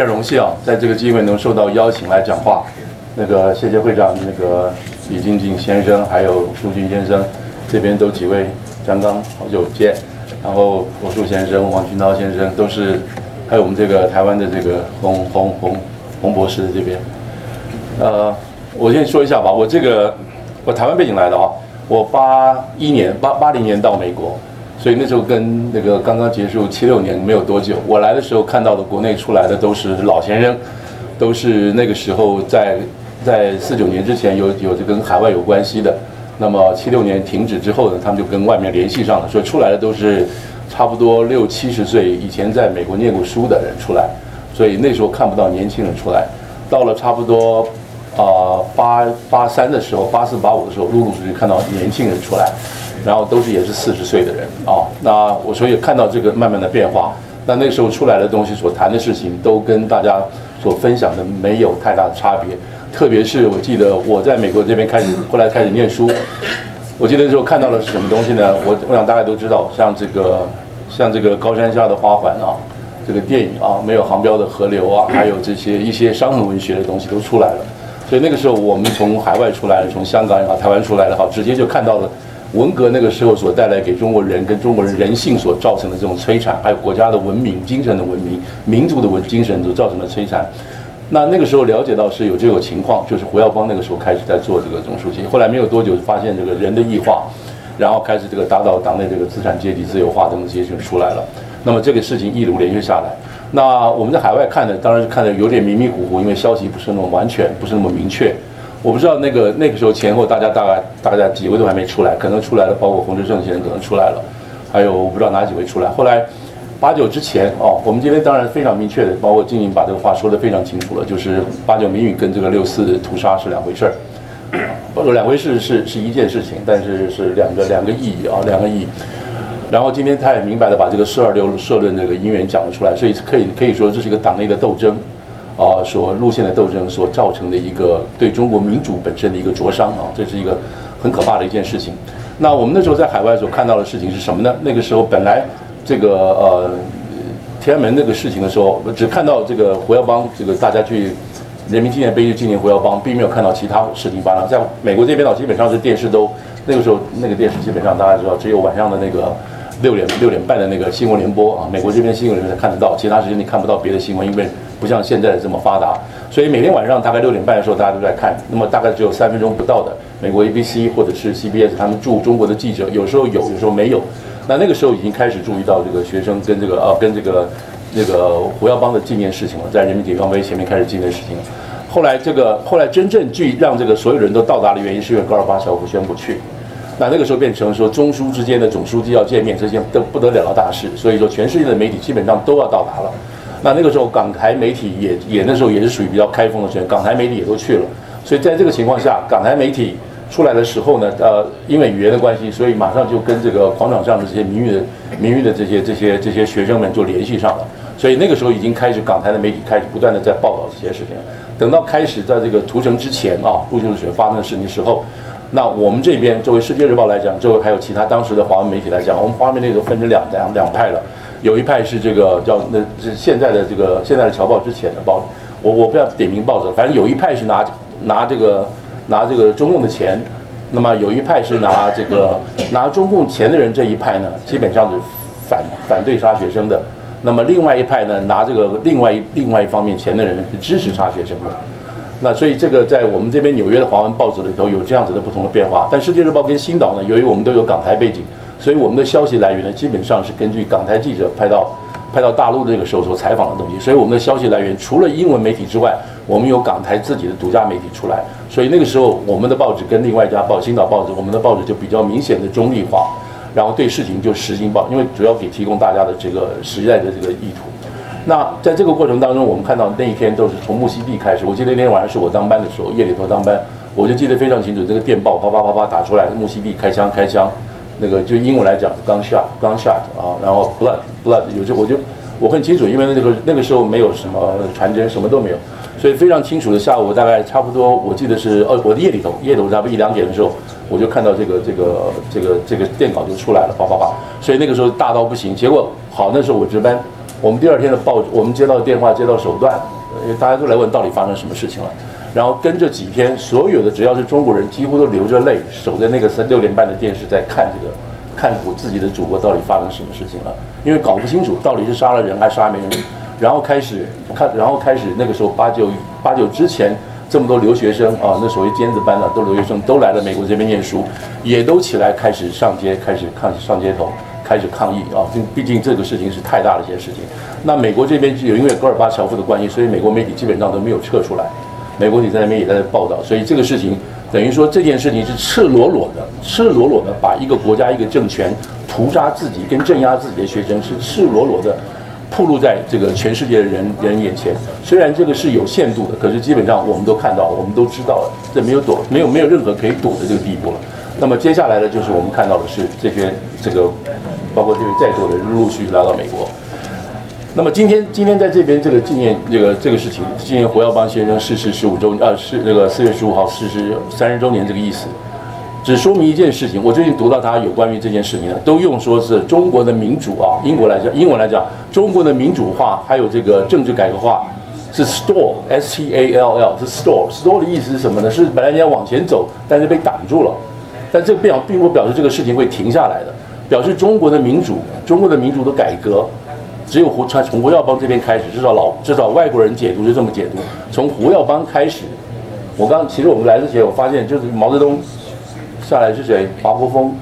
非常荣幸啊，在这个机会能受到邀请来讲话。那个谢谢会长，那个李金进先生，还有舒军先生，这边都几位，张刚好久不见。然后罗树先生、王群涛先生都是，还有我们这个台湾的这个洪洪洪洪博士这边。呃，我先说一下吧，我这个我台湾背景来的啊，我八一年八八零年到美国。所以那时候跟那个刚刚结束七六年没有多久，我来的时候看到的国内出来的都是老先生，都是那个时候在在四九年之前有有着跟海外有关系的，那么七六年停止之后呢，他们就跟外面联系上了，所以出来的都是差不多六七十岁以前在美国念过书的人出来，所以那时候看不到年轻人出来，到了差不多啊八八三的时候，八四八五的时候，陆陆续续看到年轻人出来。然后都是也是四十岁的人啊，那我所以看到这个慢慢的变化，那那时候出来的东西所谈的事情都跟大家所分享的没有太大的差别，特别是我记得我在美国这边开始后来开始念书，我记得那时候看到的是什么东西呢？我我想大家都知道，像这个像这个高山下的花环啊，这个电影啊，没有航标的河流啊，还有这些一些商人文学的东西都出来了，所以那个时候我们从海外出来，从香港也好，台湾出来的好，直接就看到了。文革那个时候所带来给中国人跟中国人人性所造成的这种摧残，还有国家的文明、精神的文明、民族的文精神所造成的摧残。那那个时候了解到是有这种情况，就是胡耀邦那个时候开始在做这个总书记。后来没有多久发现这个人的异化，然后开始这个打倒党内这个资产阶级、自由化等等这些就出来了。那么这个事情一路连续下来，那我们在海外看的当然是看的有点迷迷糊糊，因为消息不是那么完全，不是那么明确。我不知道那个那个时候前后大家大概大概几位都还没出来，可能出来了，包括洪志正先生可能出来了，还有我不知道哪几位出来。后来八九之前哦，我们今天当然非常明确的，包括静静把这个话说的非常清楚了，就是八九民运跟这个六四屠杀是两回事儿，或者两回事是是一件事情，但是是两个两个意义啊，两个意义。然后今天他也明白的把这个四二六社论这个因缘讲了出来，所以可以可以说这是一个党内的斗争。啊，所路线的斗争所造成的一个对中国民主本身的一个灼伤啊，这是一个很可怕的一件事情。那我们那时候在海外所看到的事情是什么呢？那个时候本来这个呃天安门那个事情的时候，只看到这个胡耀邦，这个大家去人民纪念碑去纪念胡耀邦，并没有看到其他事情发生。在美国这边呢，基本上是电视都那个时候那个电视基本上大家知道，只有晚上的那个六点六点半的那个新闻联播啊，美国这边新闻联播才看得到，其他时间你看不到别的新闻，因为。不像现在这么发达，所以每天晚上大概六点半的时候，大家都在看。那么大概只有三分钟不到的美国 ABC 或者是 CBS 他们驻中国的记者，有时候有，有时候没有。那那个时候已经开始注意到这个学生跟这个呃跟这个那个胡耀邦的纪念事情了，在人民解放碑前面开始纪念事情。后来这个后来真正去让这个所有人都到达的原因，是因为戈尔巴乔夫宣布去。那那个时候变成说中苏之间的总书记要见面，这件都不得了的大事。所以说全世界的媒体基本上都要到达了。那那个时候，港台媒体也也那时候也是属于比较开放的时间，港台媒体也都去了。所以在这个情况下，港台媒体出来的时候呢，呃，因为语言的关系，所以马上就跟这个广场上的这些民运的民运的这些这些这些学生们就联系上了。所以那个时候已经开始，港台的媒体开始不断的在报道这些事情。等到开始在这个屠城之前啊，陆秀学发生的事情时候，那我们这边作为《世界日报》来讲，作为还有其他当时的华文媒体来讲，我们华文媒体都分成两两两派了。有一派是这个叫那是现在的这个现在的侨报之前的报，我我不要点名报纸，反正有一派是拿拿这个拿这个中共的钱，那么有一派是拿这个 拿中共钱的人这一派呢，基本上是反反对杀学生的，那么另外一派呢拿这个另外一另外一方面钱的人是支持杀学生的，那所以这个在我们这边纽约的华文报纸里头有这样子的不同的变化，但世界日报跟新岛呢，由于我们都有港台背景。所以我们的消息来源呢，基本上是根据港台记者拍到拍到大陆的这个时候所采访的东西。所以我们的消息来源除了英文媒体之外，我们有港台自己的独家媒体出来。所以那个时候我们的报纸跟另外一家报《青岛报纸》，我们的报纸就比较明显的中立化，然后对事情就实行报，因为主要给提供大家的这个时代的这个意图。那在这个过程当中，我们看到那一天都是从木樨地开始。我记得那天晚上是我当班的时候，夜里头当班，我就记得非常清楚，这个电报啪啪啪啪打出来，木樨地开枪开枪。那个就英文来讲，gun shot，gun shot 啊，然后 blood，blood，有这我就我很清楚，因为那个那个时候没有什么传真，什么都没有，所以非常清楚的下午大概差不多，我记得是哦，我的夜里头，夜里头差不多一两点的时候，我就看到这个这个这个这个电稿就出来了，叭叭叭，所以那个时候大到不行。结果好，那时候我值班，我们第二天的报，我们接到电话，接到手段，呃，大家都来问到底发生什么事情了。然后跟这几天，所有的只要是中国人，几乎都流着泪守在那个三六点半的电视在看这个，看我自己的祖国到底发生什么事情了。因为搞不清楚到底是杀了人还是杀没人，然后开始看，然后开始那个时候八九八九之前，这么多留学生啊，那所谓尖子班的都留学生都来了美国这边念书，也都起来开始上街，开始抗上街头，开始抗议啊。毕竟这个事情是太大的一件事情。那美国这边有因为戈尔巴乔夫的关系，所以美国媒体基本上都没有撤出来。美国你在那边也在报道，所以这个事情等于说这件事情是赤裸裸的、赤裸裸的把一个国家、一个政权屠杀自己跟镇压自己的学生，是赤裸裸的暴露在这个全世界的人人眼前。虽然这个是有限度的，可是基本上我们都看到，我们都知道了，这没有躲，没有没有任何可以躲的这个地步了。那么接下来呢就是我们看到的是这些这个，包括这位在座的陆陆续续来到美国。那么今天，今天在这边这个纪念这个这个事情，纪念胡耀邦先生逝世十五周，呃，是那个四月十五号逝世三十周年这个意思，只说明一件事情。我最近读到他有关于这件事情的，都用说是中国的民主啊，英国来讲，英文来讲，中国的民主化还有这个政治改革化是 stall，s t a l l 是 stall，stall 的意思是什么呢？是本来你要往前走，但是被挡住了，但这表并不表示这个事情会停下来的，表示中国的民主，中国的民主的改革。只有胡从胡耀邦这边开始，至少老至少外国人解读是这么解读。从胡耀邦开始，我刚其实我们来之前，我发现就是毛泽东下来是谁？华国锋，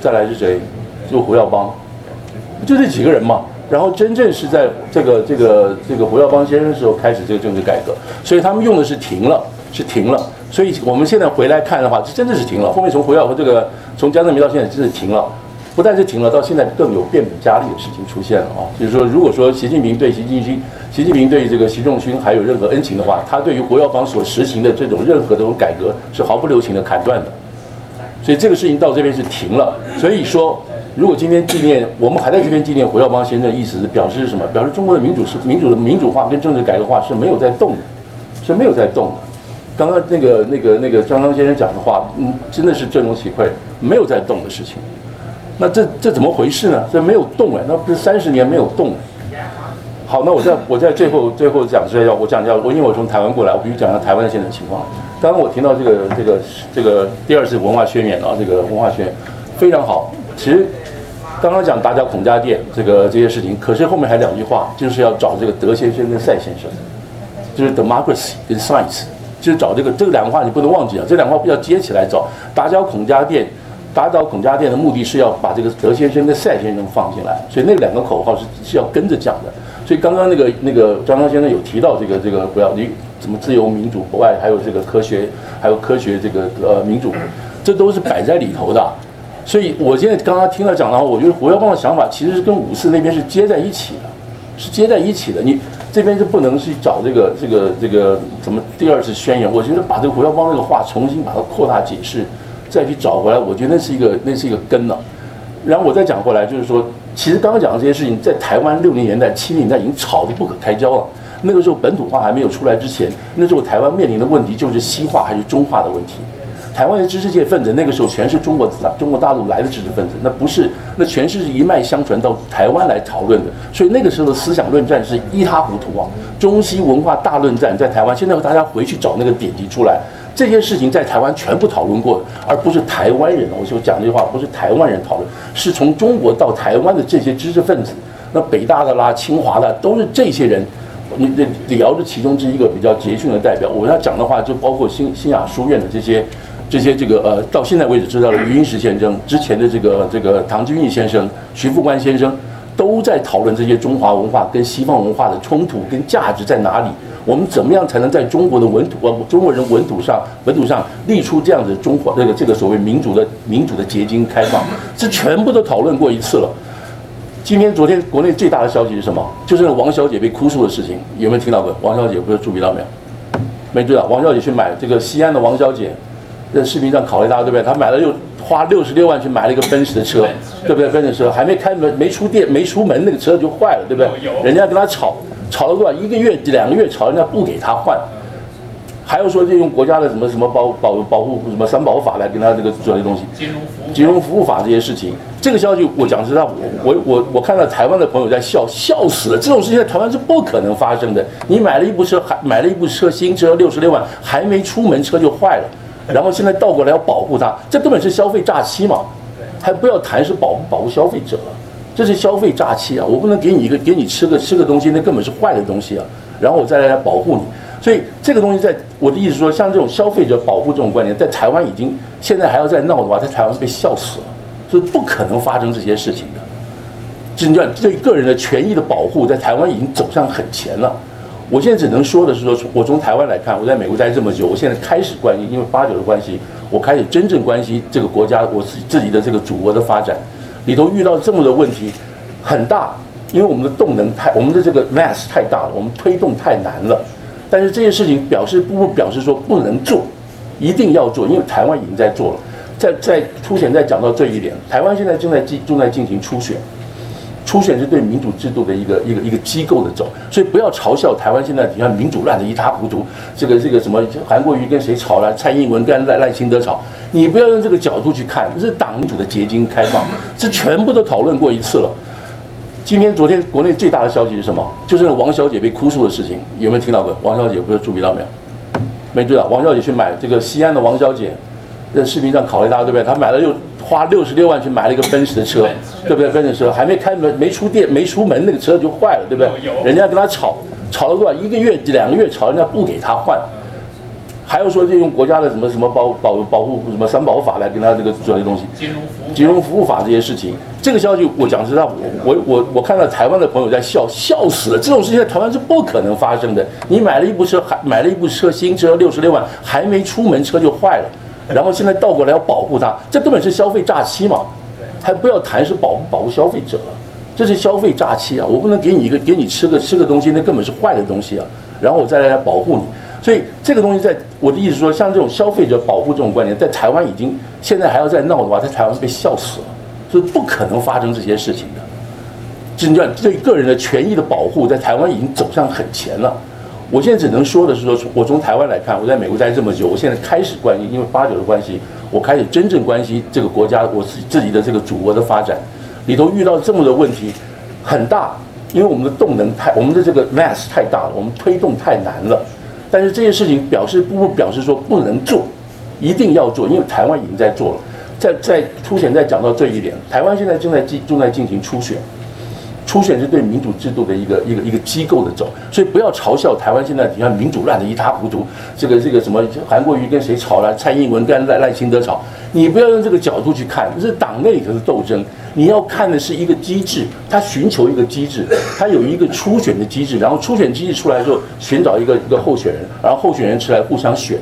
再来是谁？就胡耀邦，就这几个人嘛。然后真正是在这个这个这个胡耀邦先生的时候开始这个政治改革，所以他们用的是停了，是停了。所以我们现在回来看的话，这真的是停了。后面从胡耀和这个从江泽民到现在，真是停了。不但是停了，到现在更有变本加厉的事情出现了啊！就是说，如果说习近平对习近平、习近平对这个习仲勋还有任何恩情的话，他对于胡耀邦所实行的这种任何这种改革是毫不留情的砍断的。所以这个事情到这边是停了。所以说，如果今天纪念，我们还在这边纪念胡耀邦先生，意思是表示是什么？表示中国的民主是民主的民主化跟政治改革化是没有在动的，是没有在动的。刚刚那个那个那个张刚先生讲的话，嗯，真的是振聋起聩，没有在动的事情。那这这怎么回事呢？这没有动哎，那不是三十年没有动。好，那我在我在最后最后讲这要我讲要，我因为我从台湾过来，我必须讲讲台湾的现在情况。刚刚我听到这个这个这个第二次文化宣言啊，这个文化宣言非常好。其实刚刚讲打家孔家店这个这些事情，可是后面还两句话，就是要找这个德先生跟赛先生，就是 democracy 跟 science，就是找这个这两个话你不能忘记啊，这两个话要接起来找打家孔家店。打倒孔家店的目的是要把这个德先生跟赛先生放进来，所以那两个口号是是要跟着讲的。所以刚刚那个那个张刚先生有提到这个这个不要你怎么自由民主国外还有这个科学还有科学这个呃民主，这都是摆在里头的。所以我现在刚刚听了讲的话，我觉得胡耀邦的想法其实是跟五四那边是接在一起的，是接在一起的。你这边就不能去找这个这个这个怎么第二次宣言？我觉得把这个胡耀邦这个话重新把它扩大解释。再去找回来，我觉得那是一个那是一个根呢。然后我再讲过来，就是说，其实刚刚讲的这些事情，在台湾六零年代、七零年代已经吵得不可开交了。那个时候本土化还没有出来之前，那时候台湾面临的问题就是西化还是中化的问题。台湾的知识界分子那个时候全是中国中国大陆来的知识分子，那不是那全是一脉相传到台湾来讨论的。所以那个时候的思想论战是一塌糊涂啊！中西文化大论战在台湾，现在大家回去找那个典籍出来。这些事情在台湾全部讨论过，而不是台湾人。我就讲这句话，不是台湾人讨论，是从中国到台湾的这些知识分子，那北大的啦、清华的，都是这些人。你这李敖是其中之一个比较杰逊的代表。我要讲的话，就包括新新雅书院的这些、这些这个呃，到现在为止知道的余英时先生，之前的这个这个唐君毅先生、徐复观先生，都在讨论这些中华文化跟西方文化的冲突跟价值在哪里。我们怎么样才能在中国的文土呃中国人文土上文土上立出这样子中华这个这个所谓民主的民主的结晶开放？这全部都讨论过一次了。今天昨天国内最大的消息是什么？就是王小姐被哭诉的事情，有没有听到过？王小姐不是注意到没有？没注意到。王小姐去买这个西安的王小姐，在视频上考了一大对不对？她买了又花六十六万去买了一个奔驰的车，对不对？奔驰车还没开门没出店没出门那个车就坏了，对不对？人家跟她吵。吵了多少？一个月、两个月吵，人家不给他换。还要说就用国家的什么什么保保保护什么三保法来跟他这个做这些东西，金融服务金融服务法这些事情，这个消息我讲实在，我我我我看到台湾的朋友在笑笑死了，这种事情在台湾是不可能发生的。你买了一部车，还买了一部车新车六十六万，还没出门车就坏了，然后现在倒过来要保护它，这根本是消费诈欺嘛，还不要谈是保保护消费者了，这是消费诈欺啊！我不能给你一个给你吃个吃个东西，那根本是坏的东西啊，然后我再来保护你。所以这个东西，在我的意思说，像这种消费者保护这种观念，在台湾已经现在还要再闹的话，在台湾是被笑死了，是不可能发生这些事情的。真正对个人的权益的保护，在台湾已经走向很前了。我现在只能说的是说，我从台湾来看，我在美国待这么久，我现在开始关心，因为八九的关系，我开始真正关心这个国家，我自自己的这个祖国的发展，里头遇到这么多问题很大，因为我们的动能太，我们的这个 mass 太大了，我们推动太难了。但是这些事情表示不表示说不能做，一定要做，因为台湾已经在做了。在在凸显在讲到这一点，台湾现在正在进正在进行初选，初选是对民主制度的一个一个一个机构的走，所以不要嘲笑台湾现在你看民主乱得一塌糊涂，这个这个什么韩国瑜跟谁吵了，蔡英文跟赖赖清德吵，你不要用这个角度去看，这是党主的结晶开放，这全部都讨论过一次了。今天、昨天，国内最大的消息是什么？就是王小姐被哭诉的事情，有没有听到过？王小姐不是注意到没有？没注意到。王小姐去买这个西安的王小姐，在视频上考了一大，对不对？他买了六花六十六万去买了一个奔驰的车，对不对？奔驰车还没开门、没出店、没出门，那个车就坏了，对不对？人家跟他吵，吵了多少？一个月、两个月吵，人家不给他换，还要说就用国家的什么什么保保保护什么三保法来跟他这个做这些东西，金融服务金融服务法这些事情。这个消息我讲实在，我我我我看到台湾的朋友在笑笑死了，这种事情在台湾是不可能发生的。你买了一部车，还买了一部车新车六十六万，还没出门车就坏了，然后现在倒过来要保护它，这根本是消费诈欺嘛，还不要谈是保保护消费者了，这是消费诈欺啊！我不能给你一个给你吃个吃个东西，那根本是坏的东西啊，然后我再来保护你。所以这个东西在我的意思说，像这种消费者保护这种观念，在台湾已经现在还要再闹的话，在台湾被笑死了。是不可能发生这些事情的。真正对个人的权益的保护，在台湾已经走向很前了。我现在只能说的是说从，我从台湾来看，我在美国待这么久，我现在开始关心，因为八九的关系，我开始真正关心这个国家，我自自己的这个祖国的发展，里头遇到这么多问题很大，因为我们的动能太，我们的这个 mass 太大了，我们推动太难了。但是这件事情表示不表示说不能做，一定要做，因为台湾已经在做了。在在凸显在讲到这一点，台湾现在正在进正在进行初选，初选是对民主制度的一个一个一个机构的走，所以不要嘲笑台湾现在你看民主乱的一塌糊涂，这个这个什么韩国瑜跟谁吵了，蔡英文跟赖赖清德吵，你不要用这个角度去看，这是党内头的斗争，你要看的是一个机制，他寻求一个机制，他有一个初选的机制，然后初选机制出来之后，寻找一个一个候选人，然后候选人出来互相选。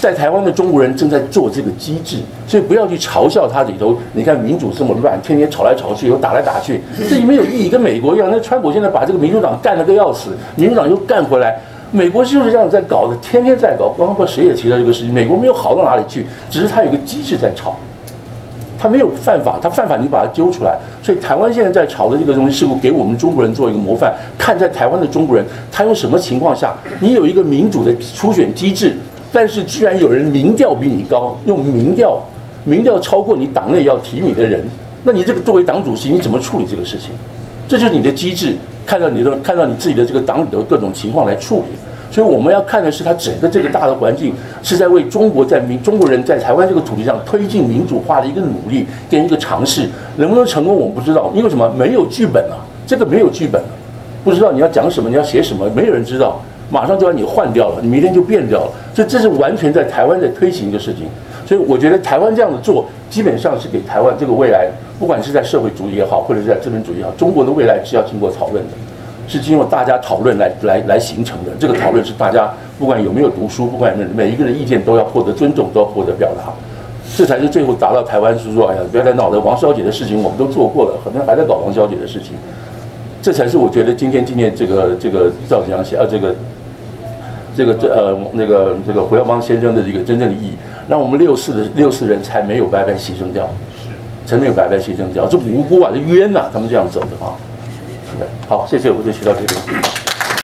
在台湾的中国人正在做这个机制，所以不要去嘲笑它里头。你看民主这么乱，天天吵来吵去，又打来打去，这里没有意义，跟美国一样。那川普现在把这个民主党干了个要死，民主党又干回来，美国就是这样在搞的，天天在搞。包括谁也提到这个事情，美国没有好到哪里去，只是他有个机制在吵，他没有犯法，他犯法你把他揪出来。所以台湾现在在吵的这个东西，是不是给我们中国人做一个模范？看在台湾的中国人，他用什么情况下，你有一个民主的初选机制？但是居然有人民调比你高，用民调，民调超过你党内要提你的人，那你这个作为党主席，你怎么处理这个事情？这就是你的机制，看到你的，看到你自己的这个党里的各种情况来处理。所以我们要看的是，他整个这个大的环境是在为中国在民中国人在台湾这个土地上推进民主化的一个努力跟一个尝试，能不能成功我们不知道，因为什么？没有剧本啊，这个没有剧本，不知道你要讲什么，你要写什么，没有人知道。马上就要你换掉了，你明天就变掉了，所以这是完全在台湾在推行一个事情。所以我觉得台湾这样的做，基本上是给台湾这个未来，不管是在社会主义也好，或者是在资本主义也好，中国的未来是要经过讨论的，是经过大家讨论来来来形成的。这个讨论是大家不管有没有读书，不管每一个人意见都要获得尊重，都要获得表达，这才是最后达到台湾是说，哎呀，不要再闹了，王小姐的事情我们都做过了，可能还在搞王小姐的事情，这才是我觉得今天今天这个这个赵子阳写啊这个。这个这呃那个这个胡耀邦先生的这个真正的意义，让我们六四的六四人才没有白白牺牲掉，才没有白白牺牲掉，这无辜啊，这冤呐，他们这样走的啊。好，谢谢，我就学到这里。